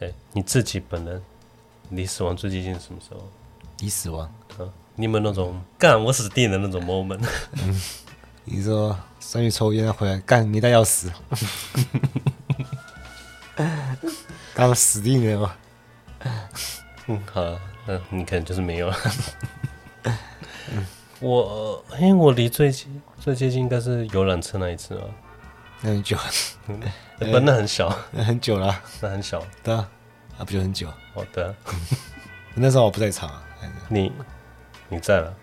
哎，你自己本人离死亡最接近什么时候？离死亡啊？你有没有那种干我死定的那种 moment？嗯，你说上去抽烟回来干没带钥匙，刚 死定了吗？嗯，好了，那你可能就是没有了。我因为我离最近最接近应该是游览车那一次啊，那很久，不，那很小，那很久了，那很小，对啊，啊不就很久？哦，对啊，那时候我不在场啊，你你在了，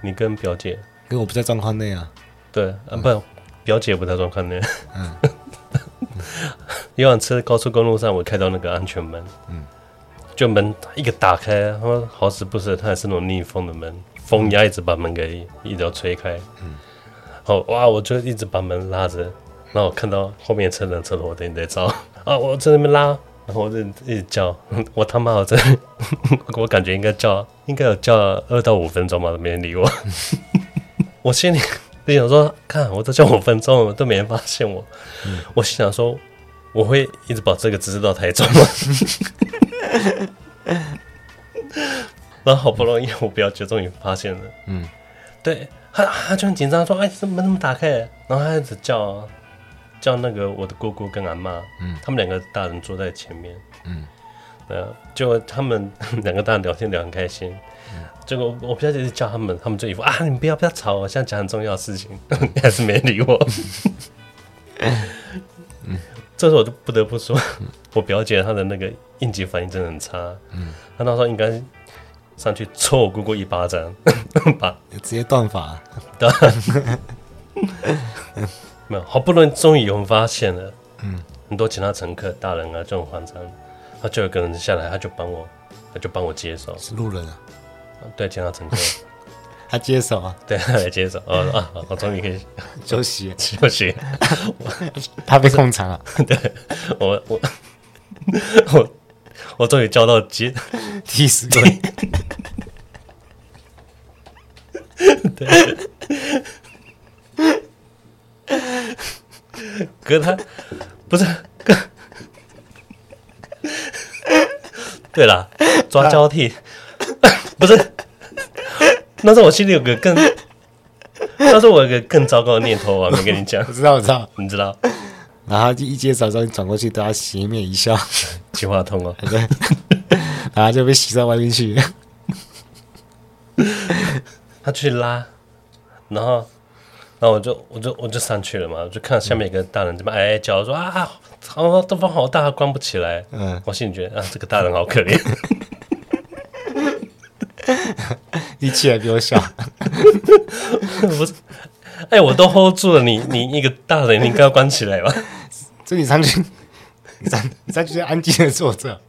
你跟表姐，跟我不在状况内啊，对啊，不，表姐不在状况内，嗯，游览车高速公路上，我开到那个安全门，嗯，就门一个打开，然后好死不死，它还是那种逆风的门。风压一直把门给一直要吹开，嗯，好哇，我就一直把门拉着，然后我看到后面车辆车头灯在照啊，我在那边拉，然后我就一直叫，我他妈我在，我感觉应该叫，应该有叫二到五分钟吧，都没人理我。我心里就想说，看我都叫五分钟，都没人发现我。嗯、我心想说，我会一直保持这个姿势到台中吗？然后好不容易，我表姐终于发现了。嗯，对，他他就很紧张，说：“哎，怎么门怎么打开？”然后他一直叫叫那个我的姑姑跟阿妈，嗯，他们两个大人坐在前面，嗯，对啊，就他们 两个大人聊天聊很开心。嗯，结果我表姐就叫他们，他们就一副啊，你们不要不要吵，我现在讲很重要的事情，你还是没理我。嗯，这时候我就不得不说，我表姐她的那个应急反应真的很差。嗯，她那时候应该。上去抽我姑姑一巴掌，把直接断发。对，没有，好不容易终于有人发现了。嗯，很多其他乘客、大人啊就很慌张，他就有个人下来，他就帮我，他就帮我接手。是路人啊？对，其他乘客，他接手啊？对，他来接手。哦啊，我终于可以休 息休息。他被控场了。对，我我我我终于交到接替死鬼。对，可是他不是，对了，抓交替，不是，那时候我心里有个更，那时候我有个更糟糕的念头，我还没跟你讲。我知道，我知道，你知道。然后就一接早上，你转过去对他邪面一笑，计划通哦，对，然后就被洗到外面去。他去拉，然后，然后我就我就我就上去了嘛，我就看到下面一个大人这么哀哀叫说啊，好，东风好大，关不起来。嗯，我心里觉得啊，这个大人好可怜。你起来比我小，不是？哎，我都 hold 住了，你你一个大人，你应该要关起来吧？这你上去，你上你上去就安静的坐着。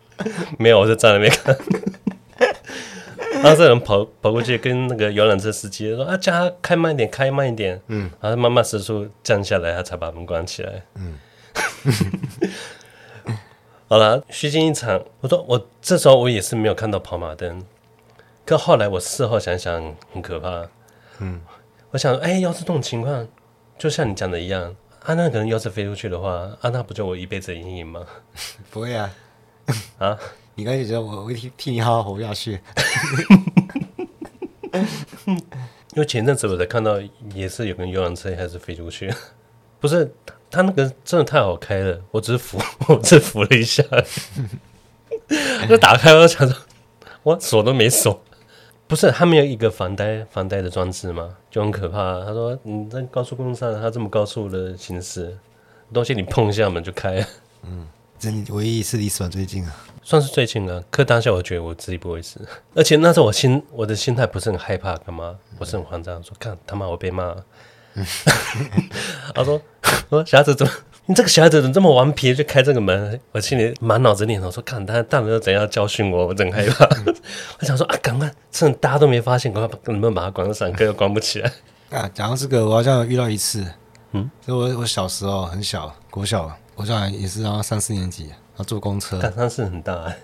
没有，我就站在那边看。然后这人跑跑过去跟那个游览车司机说：“啊，叫他开慢一点，开慢一点。”嗯，然后慢慢时速降下来，他才把门关起来。嗯，好了，虚惊一场。我说我这时候我也是没有看到跑马灯，可后来我事后想想很可怕。嗯，我想说，哎，要是这种情况，就像你讲的一样，啊，那可能要是飞出去的话，啊，那不就我一辈子的阴影吗？不会啊，啊。你刚才觉得我会替替你好好活下去，因为前阵子我才看到，也是有个游览车还是飞出去，不是他那个真的太好开了，我只是扶，我只扶了一下，就打开了，想说我锁都没锁，不是他没有一个防呆防呆的装置吗？就很可怕。他说你在高速公路上，他这么高速的行驶，东西你碰一下门就开了，嗯，这你唯一一次离死亡最近啊。算是最近了，可当下我觉得我自己不会死，而且那时候我心我的心态不是很害怕，干嘛？我是很慌张，说看他妈我被骂。他说：“我说小孩子怎么？你这个小孩子怎么这么顽皮，就开这个门？”我心里满脑子念头说：“看他大人又怎样教训我，我真害怕。嗯 ”我想说啊，赶快趁大家都没发现，赶快能不能把他关上？可又关不起来。啊，讲到这个，我好像有遇到一次，嗯，就我我小时候很小，国小，我小孩也是然后三四年级。然后坐公车，感伤是很大哎。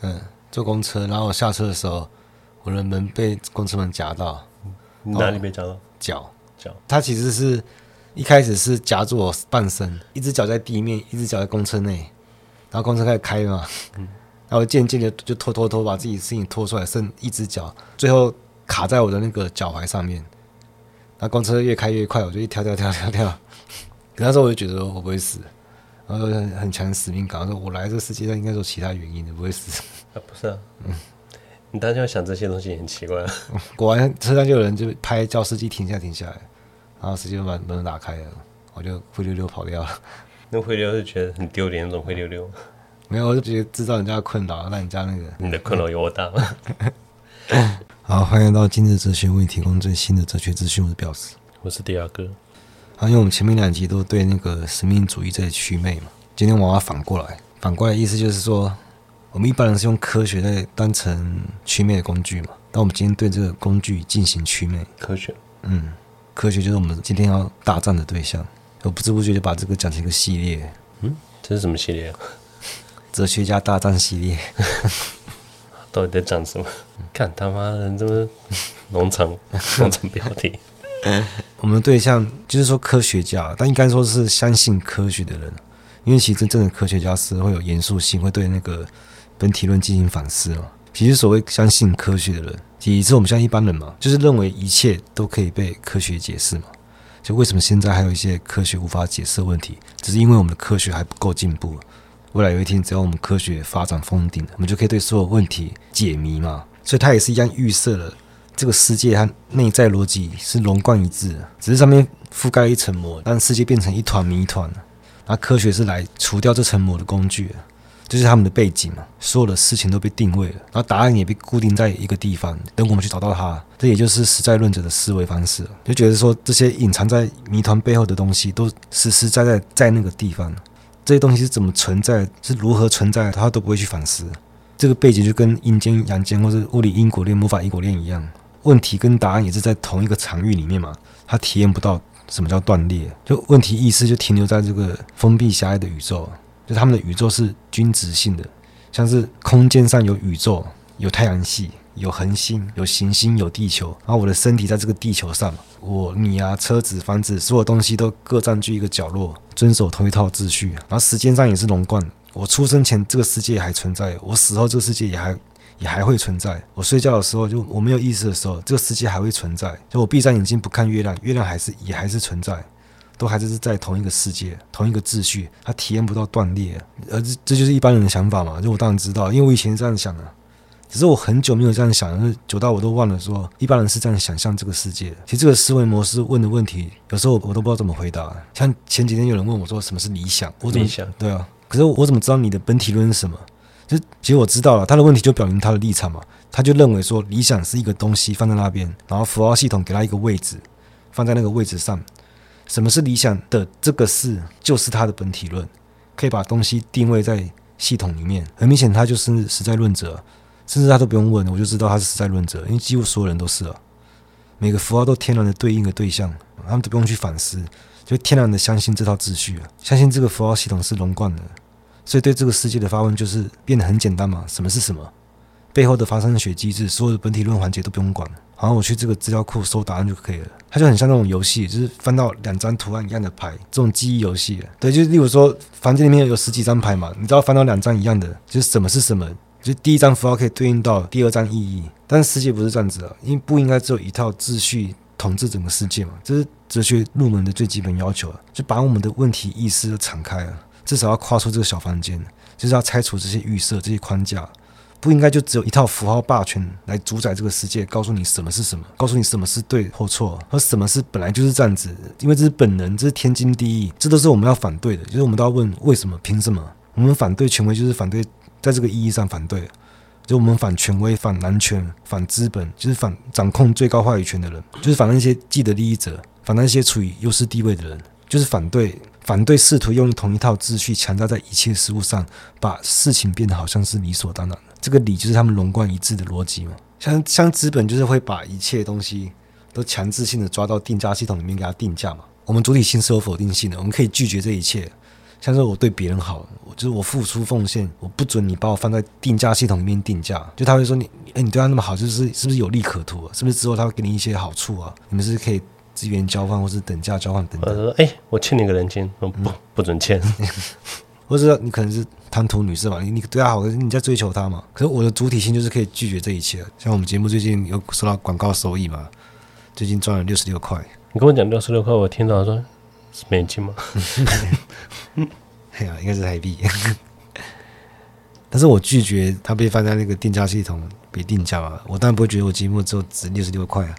嗯，坐公车，然后我下车的时候，我的门被公车门夹到。哪里被夹到？脚脚。它其实是一开始是夹住我半身，一只脚在地面，一只脚在公车内。然后公车开始开嘛，嗯，然后渐渐的就拖拖拖把自己事情拖出来，剩一只脚，最后卡在我的那个脚踝上面。那公车越开越快，我就一跳跳跳跳跳。可那时候我就觉得我不会死，然后很很强使命感，说我来这个世界上应该有其他原因的，不会死。啊，不是啊，嗯，你当时要想这些东西也很奇怪。果然车上就有人就拍叫司机停下停下来，然后司机就把门打开了，我就灰溜溜跑掉了。那灰溜是觉得很丢脸那种灰溜溜？没有，我就觉得制造人家的困扰，让人家那个你的困扰有我大吗。好，欢迎到今日哲学为你提供最新的哲学资讯。我是表示，我是第二个。好，因为我们前面两集都对那个神秘主义在祛魅嘛，今天我要反过来，反过来意思就是说，我们一般人是用科学在当成祛魅的工具嘛，但我们今天对这个工具进行祛魅。科学，嗯，科学就是我们今天要大战的对象。我不知不觉就把这个讲成一个系列。嗯，这是什么系列？哲学家大战系列。到底在讲什么？看他妈的，这么农场 农场标题。我们的对象就是说科学家，但应该说是相信科学的人，因为其实真正的科学家是会有严肃性，会对那个本体论进行反思嘛。其实所谓相信科学的人，其实我们像一般人嘛，就是认为一切都可以被科学解释嘛。就为什么现在还有一些科学无法解释的问题，只是因为我们的科学还不够进步。未来有一天，只要我们科学发展封顶，我们就可以对所有问题解谜嘛。所以，他也是一样预设了这个世界它内在逻辑是龙贯一致的，只是上面覆盖了一层膜，让世界变成一团谜团。那科学是来除掉这层膜的工具，就是他们的背景嘛。所有的事情都被定位了，然后答案也被固定在一个地方，等我们去找到它。这也就是实在论者的思维方式，就觉得说这些隐藏在谜团背后的东西，都实实在在在那个地方。这些东西是怎么存在，是如何存在，他都不会去反思。这个背景就跟阴间、阳间，或是物理因果链、魔法因果链一样，问题跟答案也是在同一个场域里面嘛。他体验不到什么叫断裂，就问题意识就停留在这个封闭狭隘的宇宙，就他们的宇宙是均值性的，像是空间上有宇宙，有太阳系。有恒星，有行星，有地球，然后我的身体在这个地球上，我、你啊，车子、房子，所有东西都各占据一个角落，遵守同一套秩序。然后时间上也是龙贯，我出生前这个世界还存在，我死后这个世界也还也还会存在。我睡觉的时候，就我没有意识的时候，这个世界还会存在。就我闭上眼睛不看月亮，月亮还是也还是存在，都还是在同一个世界，同一个秩序，它体验不到断裂。而这这就是一般人的想法嘛？就我当然知道，因为我以前是这样想的。只是我很久没有这样想，就是久到我都忘了说一般人是这样想象这个世界。其实这个思维模式问的问题，有时候我都不知道怎么回答。像前几天有人问我说什么是理想，我怎么想？对啊，可是我怎么知道你的本体论是什么？就其实我知道了，他的问题就表明他的立场嘛。他就认为说理想是一个东西放在那边，然后符号系统给他一个位置，放在那个位置上。什么是理想的这个事，就是他的本体论，可以把东西定位在系统里面。很明显，他就是实在论者。甚至他都不用问，我就知道他是实在论者，因为几乎所有人都是啊。每个符号都天然的对应的对象，他们都不用去反思，就天然的相信这套秩序，相信这个符号系统是龙贯的，所以对这个世界的发问就是变得很简单嘛。什么是什么？背后的发生学机制，所有的本体论环节都不用管，然后我去这个资料库搜答案就可以了。它就很像那种游戏，就是翻到两张图案一样的牌，这种记忆游戏。对，就是例如说房间里面有十几张牌嘛，你知道翻到两张一样的，就是什么是什么。就第一张符号可以对应到第二张意义，但是世界不是这样子的，因为不应该只有一套秩序统治整个世界嘛，这是哲学入门的最基本要求啊，就把我们的问题意识都敞开了，至少要跨出这个小房间，就是要拆除这些预设、这些框架，不应该就只有一套符号霸权来主宰这个世界，告诉你什么是什么，告诉你什么是对或错，和什么是本来就是这样子，因为这是本能，这是天经地义，这都是我们要反对的，就是我们都要问为什么、凭什么，我们反对权威就是反对。在这个意义上反对，就我们反权威、反男权、反资本，就是反掌控最高话语权的人，就是反那些既得利益者，反那些处于优势地位的人，就是反对反对试图用同一套秩序强加在一切事物上，把事情变得好像是理所当然的。这个理就是他们龙贯一致的逻辑嘛。像像资本就是会把一切东西都强制性的抓到定价系统里面给它定价嘛。我们主体性是有否定性的，我们可以拒绝这一切。像是我对别人好，我就是我付出奉献，我不准你把我放在定价系统里面定价。就他会说你，哎、你对他那么好，就是是不是有利可图啊？是不是之后他会给你一些好处啊？你们是可以资源交换或是等价交换等等。哎、欸，我欠你个人情，我不、嗯、不准欠。或者你可能是贪图女色嘛，你你对她好，可是你在追求她嘛。可是我的主体性就是可以拒绝这一切。像我们节目最近有收到广告收益嘛，最近赚了六十六块。你跟我讲六十六块，我听到说是美金吗？哎呀，应该是台币。但是我拒绝他被放在那个定价系统被定价嘛，我当然不会觉得我节目只有值六十六块啊。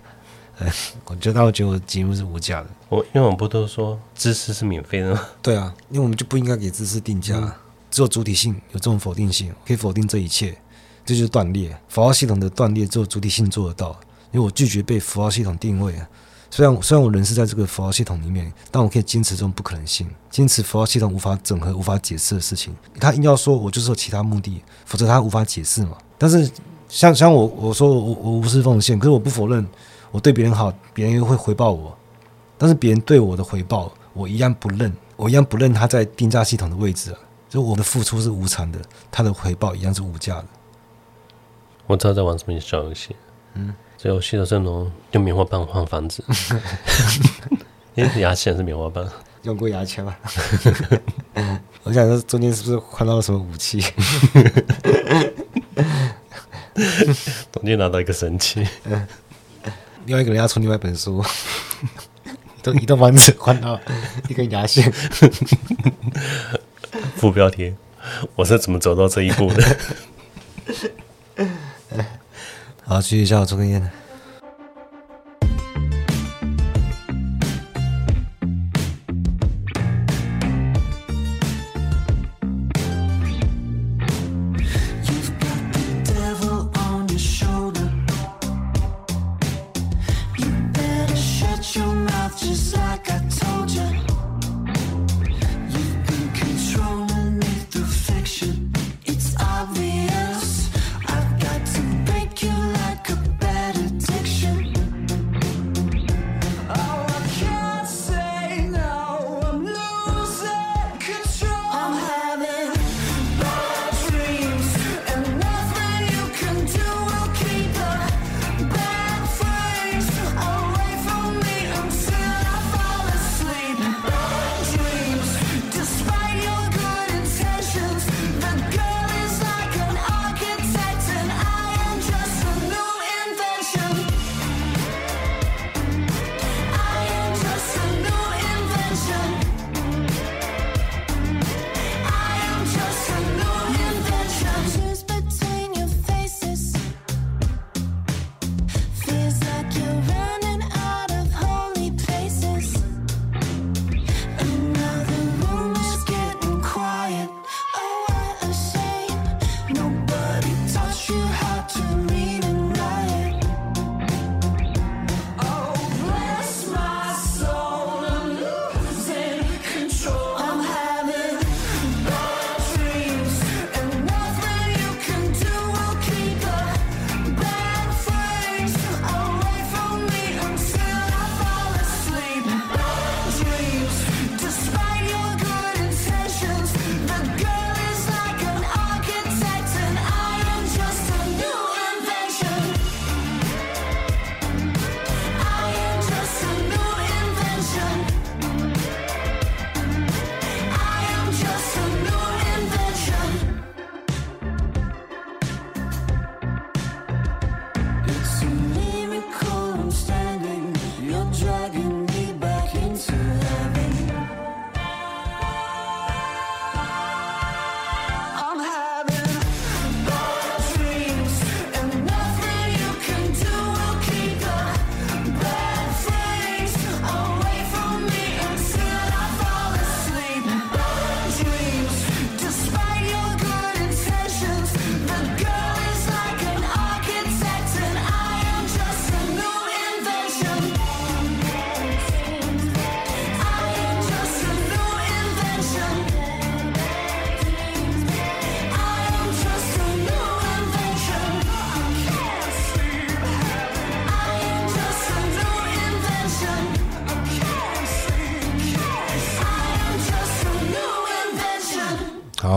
我觉得我觉得我节目是无价的。我因为我们不都说知识是免费的吗？对啊，因为我们就不应该给知识定价，嗯、只有主体性有这种否定性，可以否定这一切，这就是断裂。符号系统的断裂只有主体性做得到，因为我拒绝被符号系统定位啊。虽然虽然我人是在这个符号系统里面，但我可以坚持这种不可能性，坚持符号系统无法整合、无法解释的事情。他硬要说我就是有其他目的，否则他无法解释嘛。但是像像我我说我我无私奉献，可是我不否认我对别人好，别人又会回报我。但是别人对我的回报，我一样不认，我一样不认他在定价系统的位置啊。就我的付出是无偿的，他的回报一样是无价的。我知道在玩什么小游戏，嗯。这游戏的阵容用棉花棒换房子，因为牙签是棉花棒，用过牙签吗？我想说中间是不是换到了什么武器？中间拿到一个神器，另外一个人要出另外一本书，都移动房子换到一根牙线。副标题：我是怎么走到这一步的？好，继续叫我抽根烟。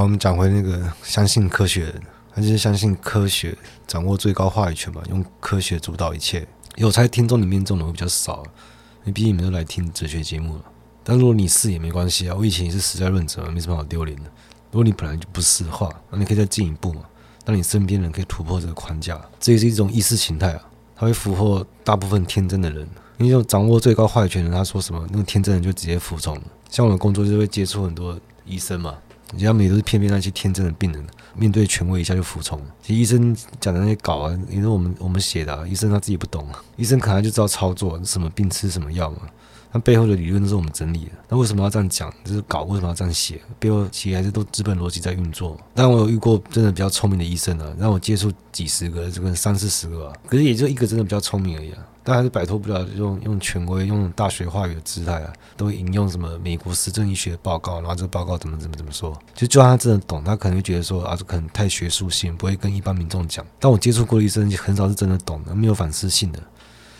我们讲回那个相信科学的人，他就是相信科学掌握最高话语权嘛，用科学主导一切。有才听众里面这种人比较少，因为毕竟你们都来听哲学节目了。但如果你是也没关系啊，我以前也是实在论者，没什么好丢脸的。如果你本来就不是的话，那你可以再进一步嘛，让你身边人可以突破这个框架。这也是一种意识形态啊，它会俘获大部分天真的人。因为掌握最高话语权的人，他说什么，那个天真人就直接服从了。像我的工作就会接触很多医生嘛，人家们也都是骗骗那些天真的病人，面对权威一下就服从。其实医生讲的那些稿啊，也是我们我们写的啊，医生他自己不懂啊，医生可能就知道操作，什么病吃什么药嘛。那背后的理论都是我们整理的，那为什么要这样讲？就是搞为什么要这样写？背后其实还是都资本逻辑在运作。但我有遇过真的比较聪明的医生啊，让我接触几十个，这个三四十个啊，可是也就一个真的比较聪明而已啊。但还是摆脱不了用用权威、用大学话语的姿态啊，都引用什么美国实证医学报告，然后这个报告怎么怎么怎么说。就就算他真的懂，他可能会觉得说啊，这可能太学术性，不会跟一般民众讲。但我接触过的医生很少是真的懂的，没有反思性的。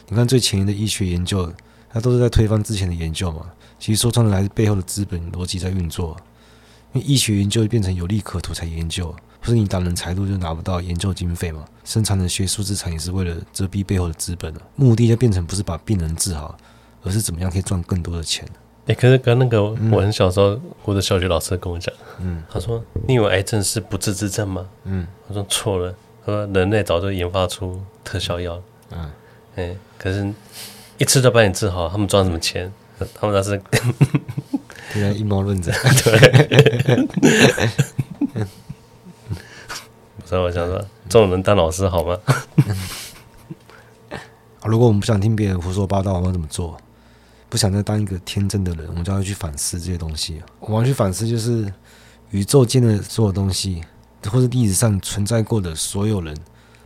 你看最前沿的医学研究。他都是在推翻之前的研究嘛？其实说穿了还是背后的资本逻辑在运作。因为医学研究变成有利可图才研究，不是你挡人财路就拿不到研究经费嘛？生产的学术资产也是为了遮蔽背后的资本了。目的就变成不是把病人治好，而是怎么样可以赚更多的钱。哎，可是刚那个我很小时候，我的小学老师跟我讲，嗯，他说你以为癌症是不治之症吗？嗯，我说错了，他说人类早就研发出特效药。嗯，哎，可是。一次就把你治好，他们赚什么钱？他们那是对啊，阴谋论者。对，所以我想说，这种人当老师好吗？如果我们不想听别人胡说八道，我们要怎么做？不想再当一个天真的人，我们就要去反思这些东西。我们要去反思，就是宇宙间的所有东西，或者历史上存在过的所有人。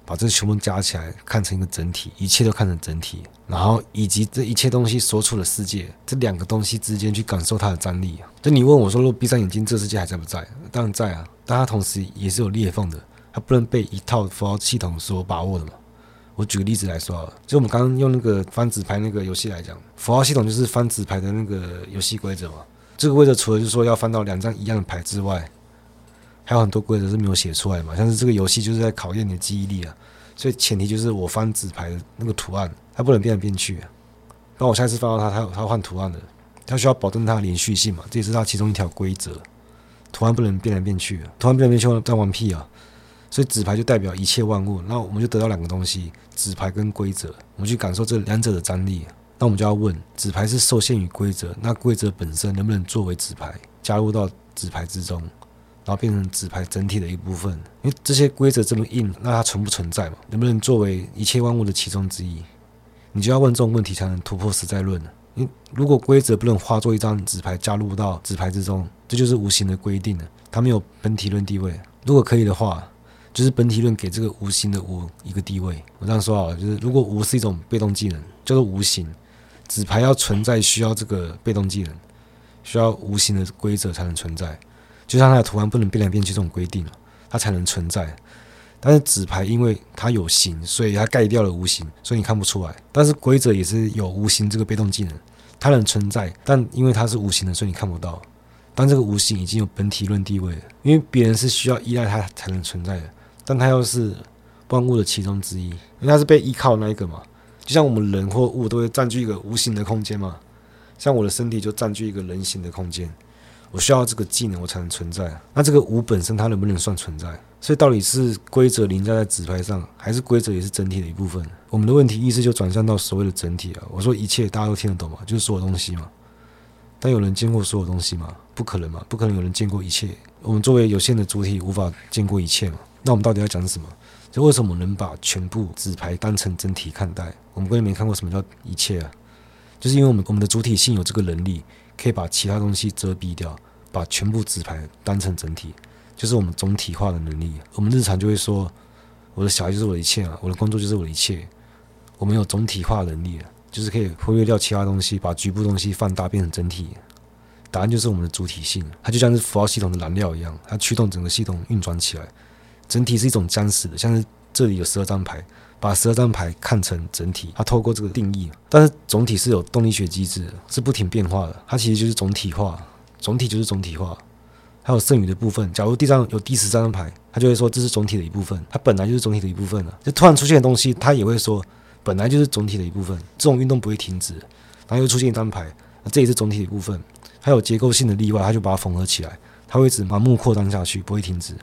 把这全部加起来，看成一个整体，一切都看成整体，然后以及这一切东西所处的世界，这两个东西之间去感受它的张力。就你问我说，如果闭上眼睛，这世界还在不在？当然在啊，但它同时也是有裂缝的，它不能被一套符号系统所把握的嘛。我举个例子来说啊，就我们刚刚用那个翻纸牌那个游戏来讲，符号系统就是翻纸牌的那个游戏规则嘛。这个规则除了就是说要翻到两张一样的牌之外，还有很多规则是没有写出来嘛，像是这个游戏就是在考验你的记忆力啊，所以前提就是我翻纸牌的那个图案，它不能变来变去啊。那我下一次翻到它，它它换图案的，它需要保证它的连续性嘛，这也是它其中一条规则。图案不能变来变去啊，图案变来变去在玩屁啊！所以纸牌就代表一切万物，那我们就得到两个东西：纸牌跟规则。我们去感受这两者的张力，那我们就要问：纸牌是受限于规则，那规则本身能不能作为纸牌加入到纸牌之中？然后变成纸牌整体的一部分，因为这些规则这么硬，那它存不存在嘛？能不能作为一切万物的其中之一？你就要问这种问题，才能突破实在论。因为如果规则不能化作一张纸牌加入到纸牌之中，这就是无形的规定了，它没有本体论地位。如果可以的话，就是本体论给这个无形的无一个地位。我这样说好了，就是如果无是一种被动技能，叫做无形，纸牌要存在需要这个被动技能，需要无形的规则才能存在。就像它的图案不能变来变去这种规定，它才能存在。但是纸牌因为它有形，所以它盖掉了无形，所以你看不出来。但是规则也是有无形这个被动技能，它能存在，但因为它是无形的，所以你看不到。但这个无形已经有本体论地位了，因为别人是需要依赖它才能存在的，但它又是万物的其中之一，因为它是被依靠那一个嘛。就像我们人或物都会占据一个无形的空间嘛，像我的身体就占据一个人形的空间。我需要这个技能，我才能存在。那这个无本身，它能不能算存在？所以到底是规则凌驾在纸牌上，还是规则也是整体的一部分？我们的问题意识就转向到所谓的整体啊。我说一切，大家都听得懂吗？就是所有东西嘛。但有人见过所有东西吗？不可能嘛，不可能有人见过一切。我们作为有限的主体，无法见过一切嘛。那我们到底要讲什么？就为什么能把全部纸牌当成整体看待？我们根本没看过什么叫一切啊。就是因为我们我们的主体性有这个能力。可以把其他东西遮蔽掉，把全部纸牌当成整体，就是我们总体化的能力。我们日常就会说，我的小孩就是我的一切啊，我的工作就是我的一切。我们有总体化能力，就是可以忽略掉其他东西，把局部东西放大变成整体。答案就是我们的主体性，它就像是符号系统的燃料一样，它驱动整个系统运转起来。整体是一种僵死的，像是这里有十二张牌。把十二张牌看成整体，它透过这个定义，但是总体是有动力学机制，是不停变化的。它其实就是总体化，总体就是总体化。还有剩余的部分，假如地上有第十三张牌，他就会说这是总体的一部分，它本来就是总体的一部分了。就突然出现的东西，他也会说本来就是总体的一部分。这种运动不会停止。然后又出现一张牌，这也是总体的一部分。还有结构性的例外，他就把它缝合起来。他会一直盲目扩张下去，不会停止。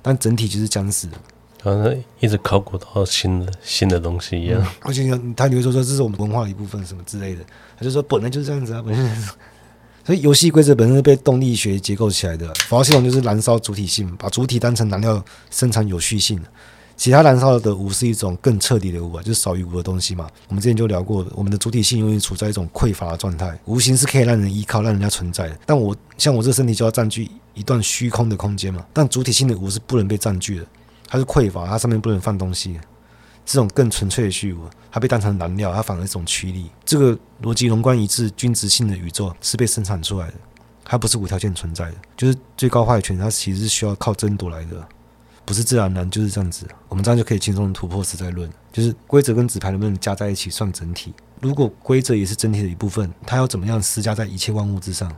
但整体就是僵死的，好像一直考古到新的新的东西一样。而且他你会说说这是我们文化的一部分什么之类的，他就说本来就是这样子啊，本身。所以游戏规则本身是被动力学结构起来的，符号系统就是燃烧主体性，把主体当成燃料生产有序性。其他燃烧的无是一种更彻底的无啊，就是少于无的东西嘛。我们之前就聊过，我们的主体性永远处在一种匮乏的状态，无形是可以让人依靠、让人家存在的。但我像我这身体就要占据一段虚空的空间嘛。但主体性的无是不能被占据的，它是匮乏，它上面不能放东西。这种更纯粹的虚无，它被当成燃料，它反而是一种驱力。这个逻辑宏观一致、均值性的宇宙是被生产出来的，它不是无条件存在的。就是最高话语权，它其实是需要靠争夺来的，不是自然而然就是这样子。我们这样就可以轻松突破实在论，就是规则跟纸牌能不能加在一起算整体？如果规则也是整体的一部分，它要怎么样施加在一切万物之上？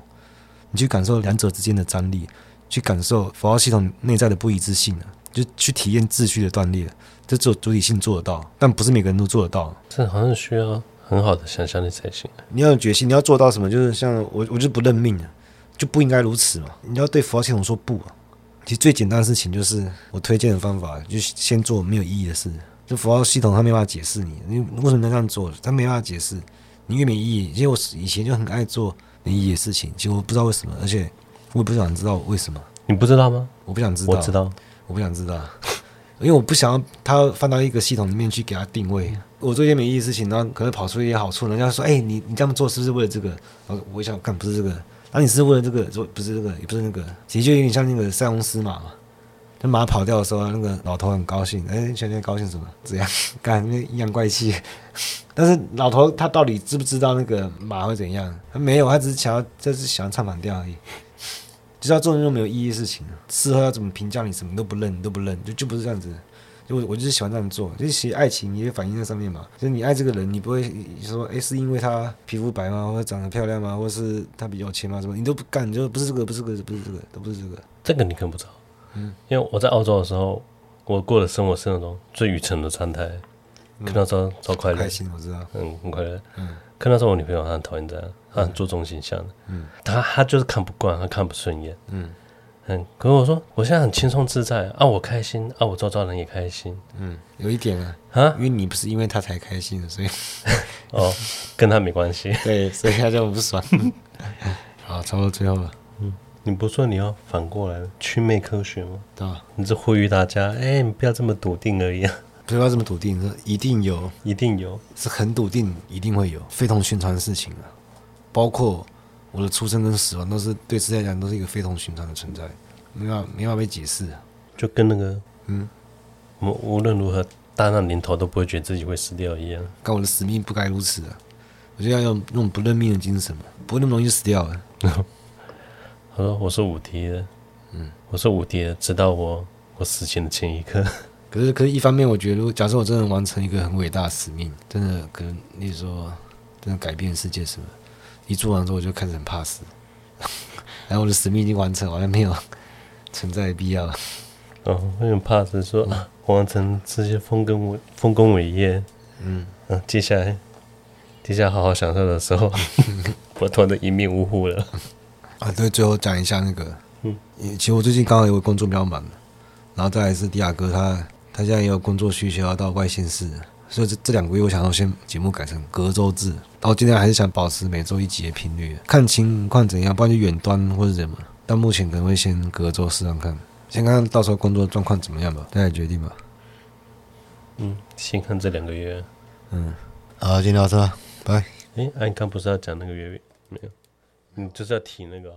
你去感受两者之间的张力，去感受符号系统内在的不一致性，就去体验秩序的断裂。这只有主体性做得到，但不是每个人都做得到。这好像需要很好的想象力才行。你要有决心，你要做到什么？就是像我，我就不认命了，就不应该如此嘛。你要对符号系统说不啊。其实最简单的事情就是我推荐的方法，就先做没有意义的事。就符号系统它没办法解释你，你为什么能这样做？它没办法解释，你越没意义。其实我以前就很爱做没意义的事情，其实我不知道为什么，而且我也不想知道为什么。你不知道吗？我不想知道。我知道，我不想知道。因为我不想要他放到一个系统里面去给他定位。我做一些没意义的事情，然后可能跑出一些好处，人家说：“哎、你你这样做是不是为了这个？”然后我想，看不是这个，那你是为了这个？做不是这个，也不是那个，其实就有点像那个塞翁失马嘛。那马跑掉的时候，那个老头很高兴，哎、欸，现在高兴什么？这样干那阴阳怪气。但是老头他到底知不知道那个马会怎样？他没有，他只是想要，就是想要唱反调而已。就是要做那种没有意义的事情，事后要怎么评价你，什么都不认，你都不认，就就不是这样子。就我我就是喜欢这样做，就是其实爱情也反映在上面嘛。就是你爱这个人，你不会说，哎，是因为他皮肤白吗，或者长得漂亮吗，或者是他比较有钱吗？什么？你都不干，你就不是这个，不是这个，不是这个，都不是这个。这个你看不着，嗯，因为我在澳洲的时候，我过的生活是那种最愚蠢的状态，看到超超快乐，开心，我知道，嗯，很快乐，嗯。看到时候我女朋友她很讨厌这样，她很注重形象的，嗯，他他就是看不惯，他看不顺眼，嗯嗯。可是我说我现在很轻松自在啊，我开心啊，我周遭人也开心，嗯，有一点啊，啊，因为你不是因为他才开心的，所以 哦，跟他没关系，对，所以他就不爽。好，差不多最后了，嗯，你不说你要反过来祛魅科学吗？对吧？你是呼吁大家，哎，你不要这么笃定而已啊。不要这么笃定，说一定有，一定有，是很笃定，一定会有非同寻常的事情啊！包括我的出生跟死亡，都是对世界来讲都是一个非同寻常的存在，没法没法被解释啊！就跟那个，嗯，我无论如何，大难临头都不会觉得自己会死掉一样。但我的使命不该如此啊！我就要用那种不认命的精神嘛，不会那么容易死掉的。他说：“我是无敌的，嗯，我是无敌的，直到我我死前的前一刻。”可是，可是，一方面，我觉得，如果假设我真的完成一个很伟大的使命，真的可能，你说，真的改变世界什么，一做完之后，我就开始很怕死，然后我的使命已经完成，完全没有存在的必要了。哦，我很怕死，说、嗯、完成这些丰功伟丰功伟业，嗯嗯，接下来，接下来好好享受的时候，我突然的一命呜呼了。啊，对，最后讲一下那个，嗯，其实我最近刚好有个工作比较忙，然后再来是迪亚哥他。他现在也有工作需求，要到外县市，所以这这两个月我想要先节目改成隔周制。然后今天还是想保持每周一集的频率，看情况怎样，不然就远端或者什么。但目前可能会先隔周试上看，先看看到时候工作状况怎么样吧，再来决定吧。嗯，先看这两个月。嗯，好，今天到这，拜。哎，安康不是要讲那个月饼没有？你就是要提那个、啊。